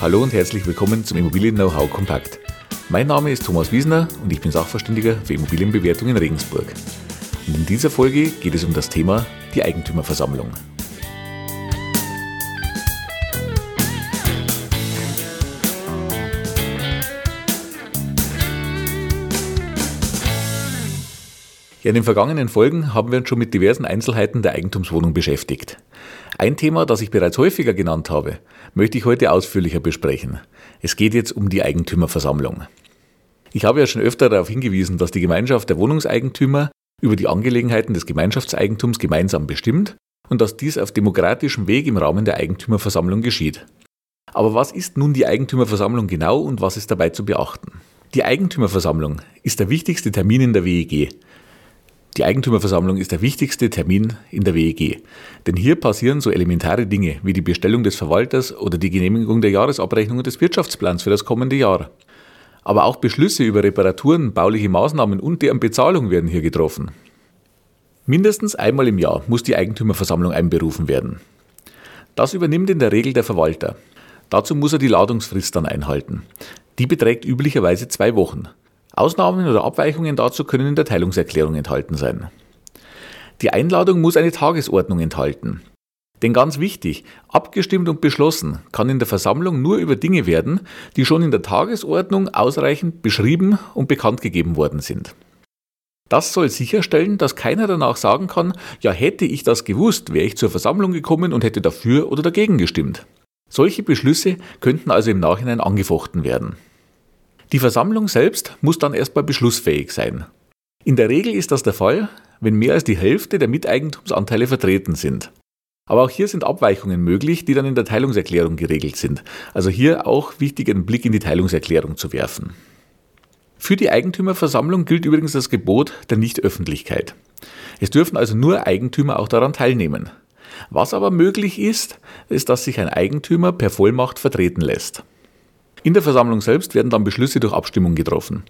Hallo und herzlich willkommen zum Immobilien Know-how Kompakt. Mein Name ist Thomas Wiesner und ich bin Sachverständiger für Immobilienbewertung in Regensburg. Und in dieser Folge geht es um das Thema die Eigentümerversammlung. Ja, in den vergangenen Folgen haben wir uns schon mit diversen Einzelheiten der Eigentumswohnung beschäftigt. Ein Thema, das ich bereits häufiger genannt habe, möchte ich heute ausführlicher besprechen. Es geht jetzt um die Eigentümerversammlung. Ich habe ja schon öfter darauf hingewiesen, dass die Gemeinschaft der Wohnungseigentümer über die Angelegenheiten des Gemeinschaftseigentums gemeinsam bestimmt und dass dies auf demokratischem Weg im Rahmen der Eigentümerversammlung geschieht. Aber was ist nun die Eigentümerversammlung genau und was ist dabei zu beachten? Die Eigentümerversammlung ist der wichtigste Termin in der WEG. Die Eigentümerversammlung ist der wichtigste Termin in der WEG, denn hier passieren so elementare Dinge wie die Bestellung des Verwalters oder die Genehmigung der Jahresabrechnung und des Wirtschaftsplans für das kommende Jahr. Aber auch Beschlüsse über Reparaturen, bauliche Maßnahmen und deren Bezahlung werden hier getroffen. Mindestens einmal im Jahr muss die Eigentümerversammlung einberufen werden. Das übernimmt in der Regel der Verwalter. Dazu muss er die Ladungsfrist dann einhalten. Die beträgt üblicherweise zwei Wochen. Ausnahmen oder Abweichungen dazu können in der Teilungserklärung enthalten sein. Die Einladung muss eine Tagesordnung enthalten. Denn ganz wichtig, abgestimmt und beschlossen kann in der Versammlung nur über Dinge werden, die schon in der Tagesordnung ausreichend beschrieben und bekannt gegeben worden sind. Das soll sicherstellen, dass keiner danach sagen kann, ja hätte ich das gewusst, wäre ich zur Versammlung gekommen und hätte dafür oder dagegen gestimmt. Solche Beschlüsse könnten also im Nachhinein angefochten werden. Die Versammlung selbst muss dann erstmal beschlussfähig sein. In der Regel ist das der Fall, wenn mehr als die Hälfte der Miteigentumsanteile vertreten sind. Aber auch hier sind Abweichungen möglich, die dann in der Teilungserklärung geregelt sind. Also hier auch wichtig, einen Blick in die Teilungserklärung zu werfen. Für die Eigentümerversammlung gilt übrigens das Gebot der Nichtöffentlichkeit. Es dürfen also nur Eigentümer auch daran teilnehmen. Was aber möglich ist, ist, dass sich ein Eigentümer per Vollmacht vertreten lässt. In der Versammlung selbst werden dann Beschlüsse durch Abstimmung getroffen.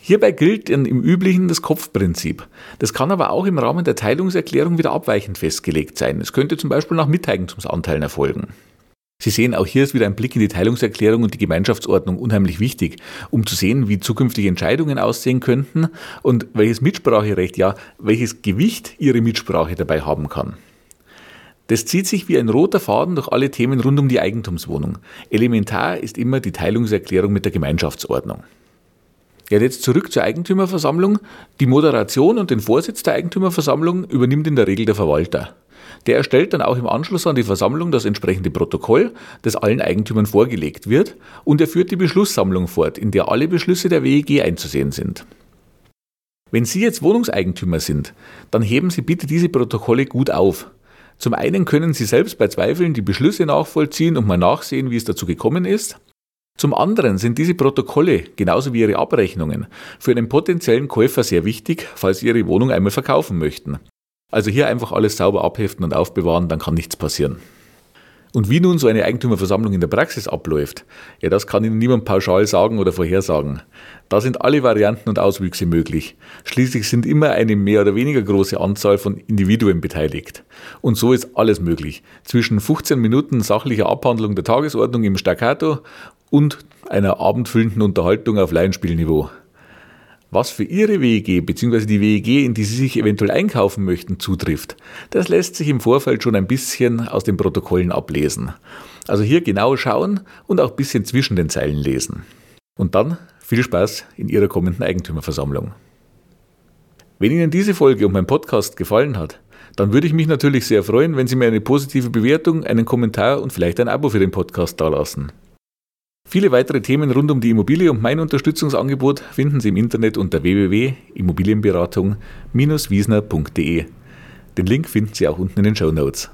Hierbei gilt im Üblichen das Kopfprinzip. Das kann aber auch im Rahmen der Teilungserklärung wieder abweichend festgelegt sein. Es könnte zum Beispiel nach Miteigentumsanteilen erfolgen. Sie sehen, auch hier ist wieder ein Blick in die Teilungserklärung und die Gemeinschaftsordnung unheimlich wichtig, um zu sehen, wie zukünftige Entscheidungen aussehen könnten und welches Mitspracherecht, ja, welches Gewicht Ihre Mitsprache dabei haben kann. Das zieht sich wie ein roter Faden durch alle Themen rund um die Eigentumswohnung. Elementar ist immer die Teilungserklärung mit der Gemeinschaftsordnung. Ja, jetzt zurück zur Eigentümerversammlung. Die Moderation und den Vorsitz der Eigentümerversammlung übernimmt in der Regel der Verwalter. Der erstellt dann auch im Anschluss an die Versammlung das entsprechende Protokoll, das allen Eigentümern vorgelegt wird, und er führt die Beschlusssammlung fort, in der alle Beschlüsse der WEG einzusehen sind. Wenn Sie jetzt Wohnungseigentümer sind, dann heben Sie bitte diese Protokolle gut auf. Zum einen können Sie selbst bei Zweifeln die Beschlüsse nachvollziehen und mal nachsehen, wie es dazu gekommen ist. Zum anderen sind diese Protokolle, genauso wie Ihre Abrechnungen, für einen potenziellen Käufer sehr wichtig, falls Sie Ihre Wohnung einmal verkaufen möchten. Also hier einfach alles sauber abheften und aufbewahren, dann kann nichts passieren. Und wie nun so eine Eigentümerversammlung in der Praxis abläuft, ja, das kann Ihnen niemand pauschal sagen oder vorhersagen. Da sind alle Varianten und Auswüchse möglich. Schließlich sind immer eine mehr oder weniger große Anzahl von Individuen beteiligt. Und so ist alles möglich. Zwischen 15 Minuten sachlicher Abhandlung der Tagesordnung im Staccato und einer abendfüllenden Unterhaltung auf Laienspielniveau. Was für Ihre WEG bzw. die WEG, in die Sie sich eventuell einkaufen möchten, zutrifft, das lässt sich im Vorfeld schon ein bisschen aus den Protokollen ablesen. Also hier genau schauen und auch ein bisschen zwischen den Zeilen lesen. Und dann viel Spaß in Ihrer kommenden Eigentümerversammlung. Wenn Ihnen diese Folge und mein Podcast gefallen hat, dann würde ich mich natürlich sehr freuen, wenn Sie mir eine positive Bewertung, einen Kommentar und vielleicht ein Abo für den Podcast dalassen. Viele weitere Themen rund um die Immobilie und mein Unterstützungsangebot finden Sie im Internet unter www.immobilienberatung-wiesner.de. Den Link finden Sie auch unten in den Show Notes.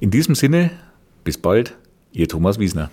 In diesem Sinne, bis bald, Ihr Thomas Wiesner.